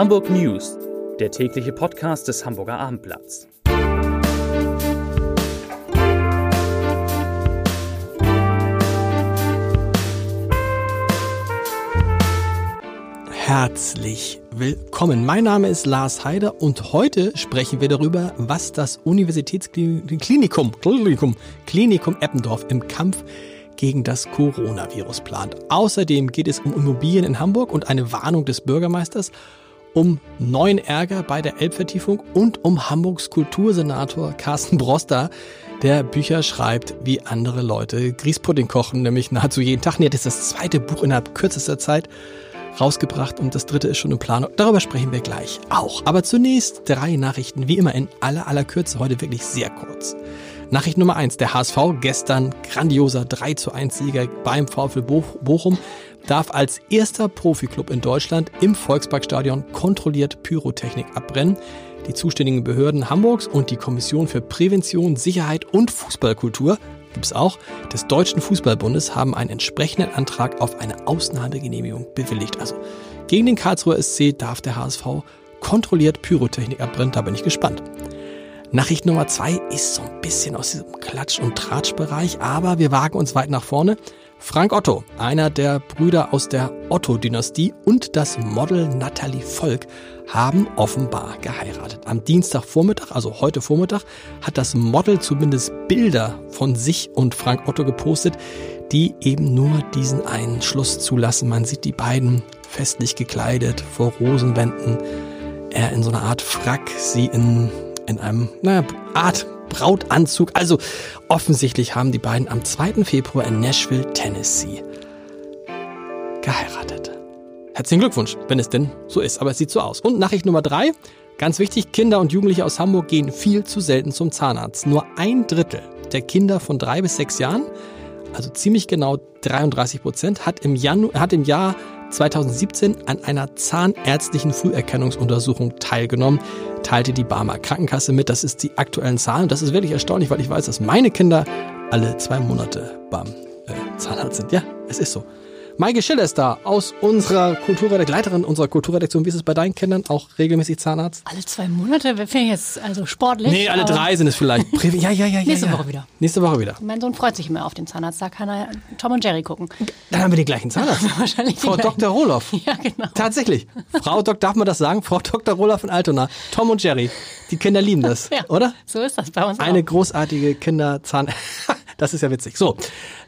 Hamburg News, der tägliche Podcast des Hamburger Abendblatts. Herzlich willkommen. Mein Name ist Lars Heider und heute sprechen wir darüber, was das Universitätsklinikum Klinikum, Klinikum Eppendorf im Kampf gegen das Coronavirus plant. Außerdem geht es um Immobilien in Hamburg und eine Warnung des Bürgermeisters, um neuen Ärger bei der Elbvertiefung und um Hamburgs Kultursenator Carsten Broster, der Bücher schreibt wie andere Leute. Grießpudding kochen, nämlich nahezu jeden Tag. Nee, das ist das zweite Buch innerhalb kürzester Zeit rausgebracht und das dritte ist schon in Planung. Darüber sprechen wir gleich auch. Aber zunächst drei Nachrichten, wie immer in aller aller Kürze, heute wirklich sehr kurz. Nachricht Nummer eins: Der HSV, gestern grandioser 3 zu 1 Sieger beim VfL Bochum, darf als erster Profiklub in Deutschland im Volksparkstadion kontrolliert Pyrotechnik abbrennen. Die zuständigen Behörden Hamburgs und die Kommission für Prävention, Sicherheit und Fußballkultur gibt es auch, des Deutschen Fußballbundes haben einen entsprechenden Antrag auf eine Ausnahmegenehmigung bewilligt. Also gegen den Karlsruher SC darf der HSV kontrolliert Pyrotechnik abbrennen, da bin ich gespannt. Nachricht Nummer zwei ist so ein bisschen aus diesem Klatsch- und Tratschbereich, aber wir wagen uns weit nach vorne. Frank Otto, einer der Brüder aus der Otto-Dynastie und das Model Natalie Volk haben offenbar geheiratet. Am Dienstagvormittag, also heute Vormittag, hat das Model zumindest Bilder von sich und Frank Otto gepostet, die eben nur diesen einen Schluss zulassen. Man sieht die beiden festlich gekleidet vor Rosenwänden. Er in so einer Art Frack, sie in in einem, naja, Art Brautanzug. Also offensichtlich haben die beiden am 2. Februar in Nashville, Tennessee geheiratet. Herzlichen Glückwunsch, wenn es denn so ist, aber es sieht so aus. Und Nachricht Nummer drei, ganz wichtig, Kinder und Jugendliche aus Hamburg gehen viel zu selten zum Zahnarzt. Nur ein Drittel der Kinder von drei bis sechs Jahren, also ziemlich genau 33 Prozent, hat im, Janu hat im Jahr 2017 an einer zahnärztlichen Früherkennungsuntersuchung teilgenommen, teilte die Barmer Krankenkasse mit. Das ist die aktuellen Zahlen. Das ist wirklich erstaunlich, weil ich weiß, dass meine Kinder alle zwei Monate beim äh, Zahnarzt sind. Ja, es ist so. Maike Schiller ist da aus unserer Kulturredaktion, Leiterin unserer Kulturredaktion. Wie ist es bei deinen Kindern? Auch regelmäßig Zahnarzt? Alle zwei Monate? Finde ich jetzt also sportlich. Nee, alle drei sind es vielleicht. ja, ja, ja, ja. Nächste ja. Woche wieder. Nächste Woche wieder. Mein Sohn freut sich immer auf den Zahnarzt. Da kann er Tom und Jerry gucken. Dann haben wir den gleichen Zahnarzt. Wahrscheinlich Frau Dr. Roloff. Ja, genau. Tatsächlich. Frau Dr. darf man das sagen? Frau Dr. Roloff in Altona. Tom und Jerry. Die Kinder lieben das, Ja, oder? So ist das bei uns Eine auch. großartige Kinderzahn. Das ist ja witzig. So,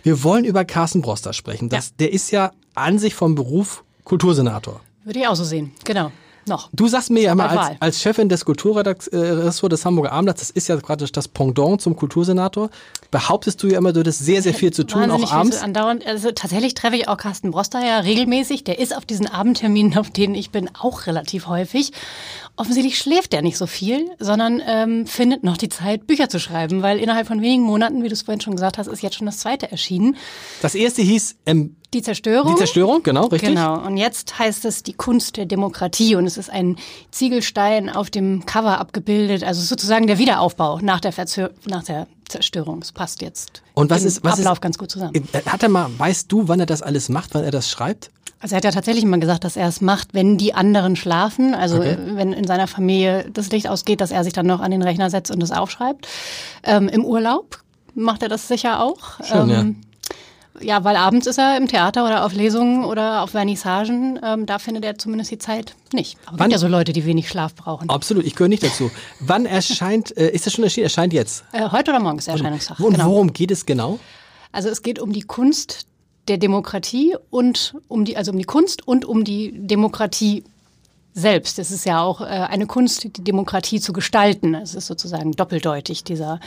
wir wollen über Carsten Broster sprechen. Das, Der ist ja an sich vom Beruf Kultursenator. Würde ich auch so sehen. Genau. Noch. Du sagst mir ja immer als, als Chefin des Kulturressorts des Hamburger Abendblatts, das ist ja gerade das Pendant zum Kultursenator, behauptest du ja immer, du hättest sehr, sehr viel zu tun, Wahnsinnig auch abends. Andauernd, also tatsächlich treffe ich auch Carsten Broster ja regelmäßig. Der ist auf diesen Abendterminen, auf denen ich bin, auch relativ häufig. Offensichtlich schläft der nicht so viel, sondern ähm, findet noch die Zeit, Bücher zu schreiben, weil innerhalb von wenigen Monaten, wie du es vorhin schon gesagt hast, ist jetzt schon das zweite erschienen. Das erste hieß ähm, Die Zerstörung. Die Zerstörung, genau, richtig. Genau. Und jetzt heißt es die Kunst der Demokratie und es ist ein Ziegelstein auf dem Cover abgebildet, also sozusagen der Wiederaufbau nach der, Verzö nach der Zerstörung. Es passt jetzt Und was im ist, was Ablauf ist, ganz gut zusammen. Äh, Hat er mal, weißt du, wann er das alles macht, wann er das schreibt? Also er hat ja tatsächlich mal gesagt, dass er es macht, wenn die anderen schlafen, also Okay. äh, wenn in seiner Familie das Licht ausgeht, dass er sich dann noch an den Rechner setzt und es aufschreibt. Ähm, Im Urlaub macht er das sicher auch. Schon, ähm, ja, weil abends ist er im Theater oder auf Lesungen oder auf Vernissagen. Ähm, da findet er zumindest die Zeit nicht. Aber es Wann- gibt ja so Leute, die wenig Schlaf brauchen. Absolut, ich gehöre nicht dazu. Wann erscheint, äh, ist das schon erschienen? Erscheint jetzt. Äh, heute oder morgen ist der Erscheinungstag. Und genau. worum geht es genau? Also es geht um die Kunst der Demokratie und um die, also um die Kunst und um die Demokratie selbst. Es ist ja auch äh, eine Kunst, die Demokratie zu gestalten. Es ist sozusagen doppeldeutig, dieser,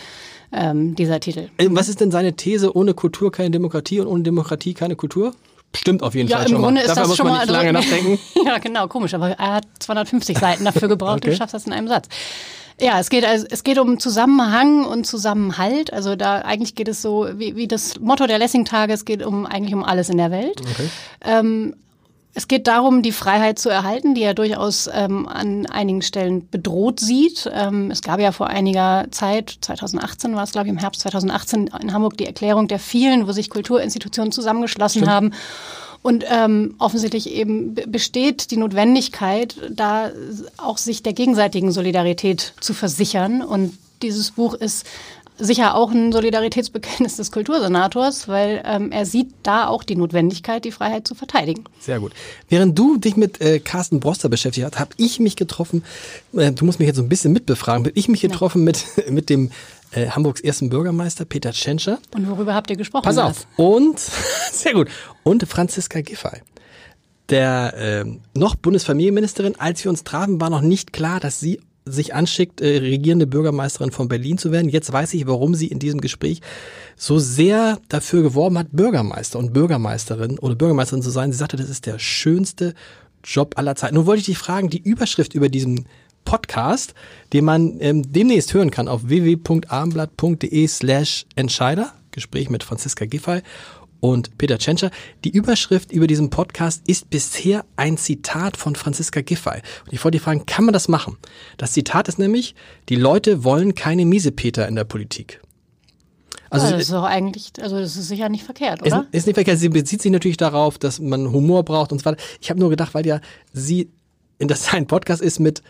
ähm, dieser Titel. Äh, Was ist denn seine These? Ohne Kultur keine Demokratie und ohne Demokratie keine Kultur? Stimmt auf jeden Ja, Fall im schon Grunde mal. ist Dafür das muss schon man mal nicht lange also- nachdenken. ja, genau, komisch, aber er hat 250 Seiten dafür gebraucht Okay. und schafft das in einem Satz. Ja, es geht, also, es geht um Zusammenhang und Zusammenhalt. Also da eigentlich geht es so, wie, wie das Motto der Lessing-Tage, es geht um eigentlich um alles in der Welt. Ähm, es geht darum, die Freiheit zu erhalten, die er durchaus ähm, an einigen Stellen bedroht sieht. Ähm, es gab ja vor einiger Zeit, 2018 war es, glaube ich, im Herbst 2018 in Hamburg die Erklärung der vielen, wo sich Kulturinstitutionen zusammengeschlossen haben Und ähm, offensichtlich eben besteht die Notwendigkeit, da auch sich der gegenseitigen Solidarität zu versichern. Und dieses Buch ist sicher auch ein Solidaritätsbekenntnis des Kultursenators, weil ähm, er sieht da auch die Notwendigkeit, die Freiheit zu verteidigen. Sehr gut. Während du dich mit äh, Carsten Broster beschäftigt hast, habe ich mich getroffen, äh, du musst mich jetzt so ein bisschen mitbefragen, bin ich mich getroffen ja. mit, mit dem äh, Hamburgs ersten Bürgermeister Peter Tschentscher. Und worüber habt ihr gesprochen? Pass auf. Und, sehr gut. Und Franziska Giffey. Der äh, noch Bundesfamilienministerin, als wir uns trafen, war noch nicht klar, dass sie sich anschickt, äh, regierende Bürgermeisterin von Berlin zu werden. Jetzt weiß ich, warum sie in diesem Gespräch so sehr dafür geworben hat, Bürgermeister und Bürgermeisterin oder Bürgermeisterin zu sein. Sie sagte, das ist der schönste Job aller Zeiten. Nun wollte ich dich fragen, die Überschrift über diesen Podcast, den man ähm, demnächst hören kann auf www.abendblatt.de slash Entscheider. Gespräch mit Franziska Giffey und Peter Tschentscher. Die Überschrift über diesen Podcast ist bisher ein Zitat von Franziska Giffey. Und ich wollte dich fragen, kann man das machen? Das Zitat ist nämlich, die Leute wollen keine Miesepeter in der Politik. Also, das ist doch eigentlich, also das ist sicher nicht verkehrt, oder? Ist, ist nicht verkehrt. Sie bezieht sich natürlich darauf, dass man Humor braucht und so weiter. Ich habe nur gedacht, weil ja sie in das ein Podcast ist mit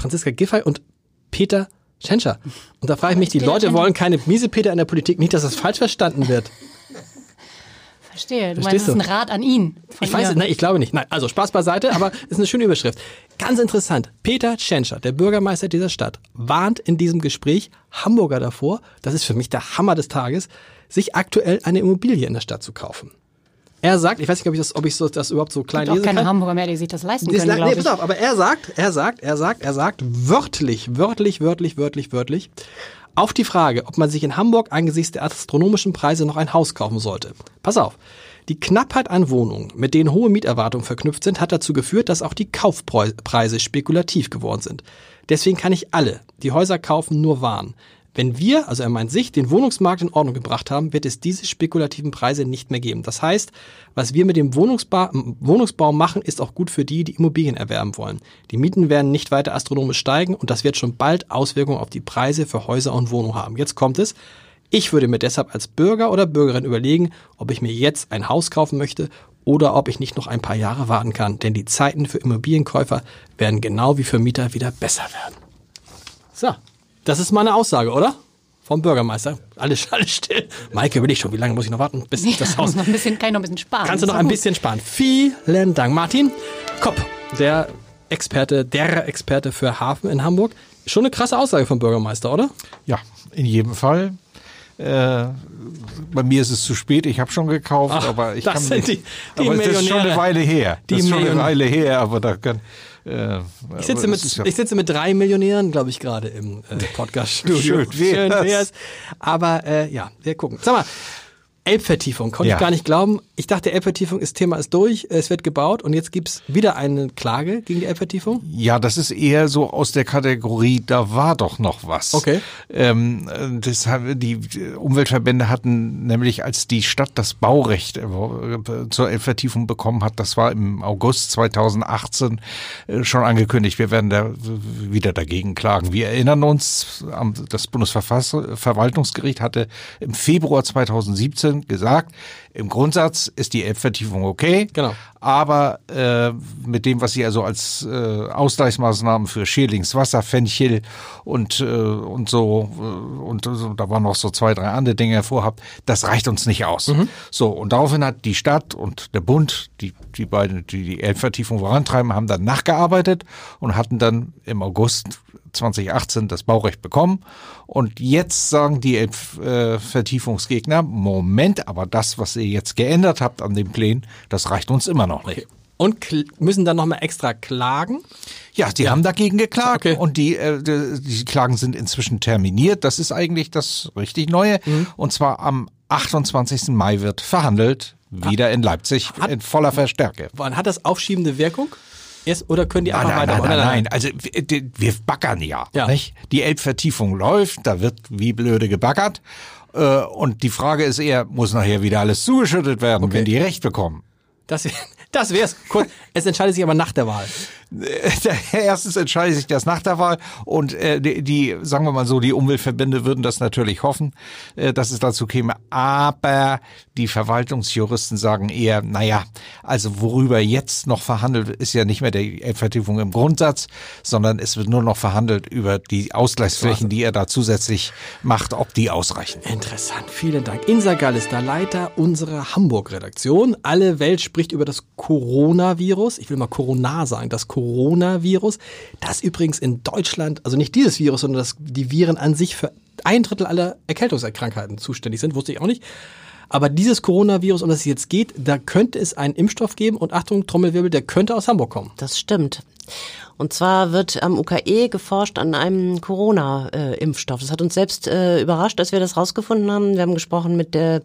Franziska Giffey und Peter Tschentscher. Und da frage ich mich, die Leute wollen keine Miesepeter in der Politik. Nicht, dass das falsch verstanden wird. Verstehe. Du Verstehst meinst, das ist ein Rat an ihn. Ich weiß es, nein, ich glaube nicht. Nein, also Spaß beiseite, aber ist eine schöne Überschrift. Ganz interessant. Peter Tschentscher, der Bürgermeister dieser Stadt, warnt in diesem Gespräch Hamburger davor, das ist für mich der Hammer des Tages, sich aktuell eine Immobilie in der Stadt zu kaufen. Er sagt, ich weiß nicht, ob ich das, ob ich so, das überhaupt so klein lesen kann. keine Hamburger mehr, die sich das leisten können, nee, pass auf, aber er sagt, er sagt, er sagt, er sagt wörtlich, wörtlich, wörtlich, wörtlich, wörtlich, auf die Frage, ob man sich in Hamburg angesichts der astronomischen Preise noch ein Haus kaufen sollte. Pass auf. Die Knappheit an Wohnungen, mit denen hohe Mieterwartungen verknüpft sind, hat dazu geführt, dass auch die Kaufpreise spekulativ geworden sind. Deswegen kann ich alle, die Häuser kaufen, nur warnen. Wenn wir, also er meint sich, den Wohnungsmarkt in Ordnung gebracht haben, wird es diese spekulativen Preise nicht mehr geben. Das heißt, was wir mit dem Wohnungsbau, Wohnungsbau machen, ist auch gut für die, die Immobilien erwerben wollen. Die Mieten werden nicht weiter astronomisch steigen und das wird schon bald Auswirkungen auf die Preise für Häuser und Wohnungen haben. Jetzt kommt es. Ich würde mir deshalb als Bürger oder Bürgerin überlegen, ob ich mir jetzt ein Haus kaufen möchte oder ob ich nicht noch ein paar Jahre warten kann, denn die Zeiten für Immobilienkäufer werden genau wie für Mieter wieder besser werden. So, das ist meine Aussage, oder? Vom Bürgermeister. Alles, alles still. Maike, will ich schon. Wie lange muss ich noch warten, bis ja, das Haus... Noch ein bisschen, kann ich noch ein bisschen sparen. Kannst du noch ein bisschen sparen. Vielen Dank. Martin Kopp, der Experte, der Experte für Hafen in Hamburg. Schon eine krasse Aussage vom Bürgermeister, oder? Ja, in jedem Fall. Äh, bei mir ist es zu spät, ich habe schon gekauft, Ach, aber ich das kann sind nicht. Die, die aber es ist schon eine Weile her. Die das ist schon eine Weile her, aber da kann. Äh, ich, sitze mit, ja ich sitze mit drei Millionären, glaube ich, gerade im äh, Podcast-Studio. Schön wär's. Schön wär's. Aber äh, ja, wir gucken. Sag mal, Elbvertiefung, konnte ja. ich gar nicht glauben. Ich dachte, Elbvertiefung, das Thema ist durch, es wird gebaut und jetzt gibt's wieder eine Klage gegen die Elbvertiefung? Ja, das ist eher so aus der Kategorie, da war doch noch was. Okay. Ähm, das haben, die Umweltverbände hatten nämlich, als die Stadt das Baurecht äh, zur Elbvertiefung bekommen hat, das war im August 2018 äh, schon angekündigt, wir werden da wieder dagegen klagen. Wir erinnern uns, das Bundesverwaltungsgericht hatte im Februar 2017 2015 gesagt, im Grundsatz ist die Elbvertiefung okay, genau. aber äh, mit dem, was sie also als äh, Ausgleichsmaßnahmen für Schädlingswasser, Fenchel und, äh, und so, äh, und so, da waren noch so zwei, drei andere Dinge hervorhabt, das reicht uns nicht aus. Mhm. So, und daraufhin hat die Stadt und der Bund, die, die beiden, die die Elbvertiefung vorantreiben, haben dann nachgearbeitet und hatten dann im August 2018 das Baurecht bekommen. Und jetzt sagen die äh, Vertiefungsgegner, Moment, aber das, was ihr jetzt geändert habt an den Plänen, das reicht uns immer noch nicht. Und müssen dann nochmal extra klagen? Ja, die ja. haben dagegen geklagt okay. und die, äh, die, die Klagen sind inzwischen terminiert. Das ist eigentlich das richtig Neue. Mhm. Und zwar am 28. Mai wird verhandelt, wieder in Leipzig hat, in voller Verstärke. Wann hat das aufschiebende Wirkung? Erst, oder können die einfach nein, weiter? Nein, nein, nein, nein. Also wir baggern ja. ja. Nicht? Die Elbvertiefung läuft, da wird wie blöde gebaggert. Äh, und die Frage ist eher, muss nachher wieder alles zugeschüttet werden, okay. wenn die Recht bekommen? Das, das wäre es. Es entscheidet sich aber nach der Wahl. erstens entscheidet sich das nach der Wahl und äh, die, die, sagen wir mal so, die Umweltverbände würden das natürlich hoffen, äh, dass es dazu käme. Aber die Verwaltungsjuristen sagen eher, naja, also worüber jetzt noch verhandelt, ist ja nicht mehr die Vertiefung im Grundsatz, sondern es wird nur noch verhandelt über die Ausgleichsflächen, die er da zusätzlich macht, ob die ausreichen. Interessant, vielen Dank. Insa Gall ist der Leiter unserer Hamburg-Redaktion. Alle Welt spricht über das Coronavirus. Ich will mal Corona sagen, das Coronavirus. Das übrigens in Deutschland, also nicht dieses Virus, sondern das, die Viren an sich für ein Drittel aller Erkältungskrankheiten zuständig sind, wusste ich auch nicht. Aber dieses Coronavirus, um das es jetzt geht, da könnte es einen Impfstoff geben und Achtung, Trommelwirbel, der könnte aus Hamburg kommen. Das stimmt. Und zwar wird am UKE geforscht an einem Corona-Impfstoff. Das hat uns selbst äh, überrascht, als wir das rausgefunden haben. Wir haben gesprochen mit der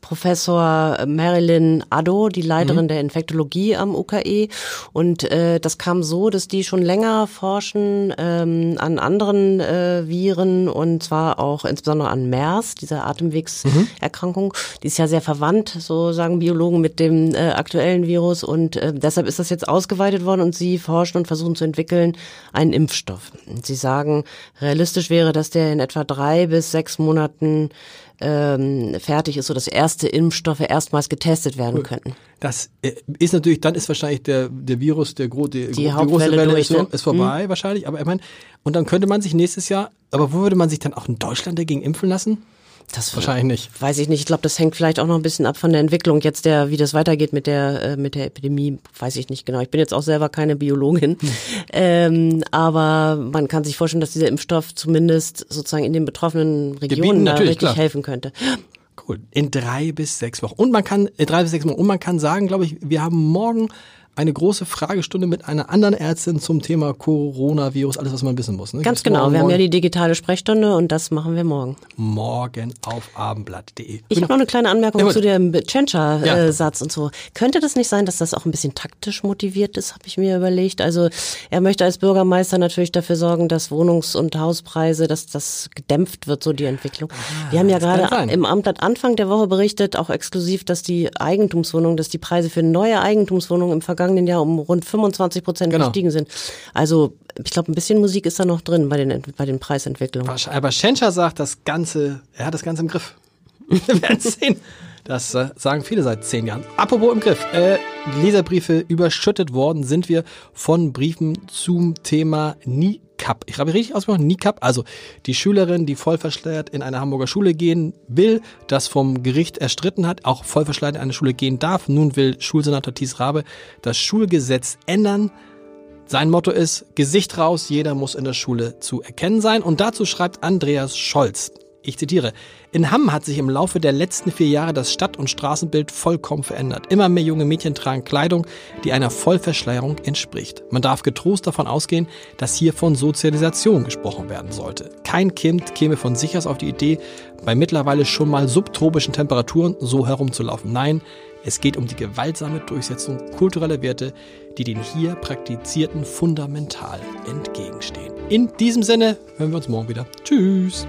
Professor Marilyn Addo, die Leiterin mhm. der Infektologie am UKE. Und äh, das kam so, dass die schon länger forschen ähm, an anderen äh, Viren und zwar auch insbesondere an MERS, dieser Atemwegserkrankung. Mhm. Die ist ja sehr verwandt, so sagen Biologen, mit dem äh, aktuellen Virus. Und äh, deshalb ist das jetzt ausgeweitet worden und sie forschen und versuchen zu entwickeln einen Impfstoff. Sie sagen, realistisch wäre, dass der in etwa drei bis sechs Monaten ähm, fertig ist, so dass erste Impfstoffe erstmals getestet werden könnten. Das äh, ist natürlich, dann ist wahrscheinlich der, der Virus, der, gro die, die, große Welle durch, ist, ne? ist vorbei mhm. wahrscheinlich. Aber ich meine, und dann könnte man sich nächstes Jahr, aber wo würde man sich dann auch in Deutschland dagegen impfen lassen? Das wahrscheinlich nicht. Weiß ich nicht. Ich glaube, das hängt vielleicht auch noch ein bisschen ab von der Entwicklung jetzt der, wie das weitergeht mit der äh, mit der Epidemie. Weiß ich nicht genau. Ich bin jetzt auch selber keine Biologin, hm. ähm, aber man kann sich vorstellen, dass dieser Impfstoff zumindest sozusagen in den betroffenen Regionen da richtig klar. helfen könnte. Cool. In drei bis sechs Wochen. Und man kann, in drei bis sechs Wochen. Und man kann sagen, glaube ich, wir haben morgen eine große Fragestunde mit einer anderen Ärztin zum Thema Coronavirus, alles, was man wissen muss. Ne? Ganz genau, morgen, wir haben ja die digitale Sprechstunde und das machen wir morgen. Morgen auf abendblatt.de. Ich habe noch eine kleine Anmerkung ja, zu dem Tschentscher-Satz ja. und so. Könnte das nicht sein, dass das auch ein bisschen taktisch motiviert ist, habe ich mir überlegt. Also er möchte als Bürgermeister natürlich dafür sorgen, dass Wohnungs- und Hauspreise, dass das gedämpft wird, so die Entwicklung. Ah, wir haben ja gerade im Amtblatt Anfang der Woche berichtet, auch exklusiv, dass die Eigentumswohnungen, dass die Preise für neue Eigentumswohnungen im Vergangenen vergangenen Jahr um rund 25 Prozent genau. gestiegen sind. Also ich glaube, ein bisschen Musik ist da noch drin bei den, bei den Preisentwicklungen. Aber Schenscher sagt das Ganze, er hat das Ganze im Griff. Wir werden sehen. Das äh, sagen viele seit zehn Jahren. Apropos im Griff. Äh, Leserbriefe überschüttet worden sind wir von Briefen zum Thema NICAP. Ich habe richtig ausgesprochen, NICAP. Also die Schülerin, die voll verschleiert in eine Hamburger Schule gehen will, das vom Gericht erstritten hat, auch voll verschleiert in eine Schule gehen darf. Nun will Schulsenator Thies Rabe das Schulgesetz ändern. Sein Motto ist, Gesicht raus, jeder muss in der Schule zu erkennen sein. Und dazu schreibt Andreas Scholz. Ich zitiere, in Hamm hat sich im Laufe der letzten vier Jahre das Stadt- und Straßenbild vollkommen verändert. Immer mehr junge Mädchen tragen Kleidung, die einer Vollverschleierung entspricht. Man darf getrost davon ausgehen, dass hier von Sozialisation gesprochen werden sollte. Kein Kind käme von sich aus auf die Idee, bei mittlerweile schon mal subtropischen Temperaturen so herumzulaufen. Nein, es geht um die gewaltsame Durchsetzung kultureller Werte, die den hier praktizierten fundamental entgegenstehen. In diesem Sinne hören wir uns morgen wieder. Tschüss!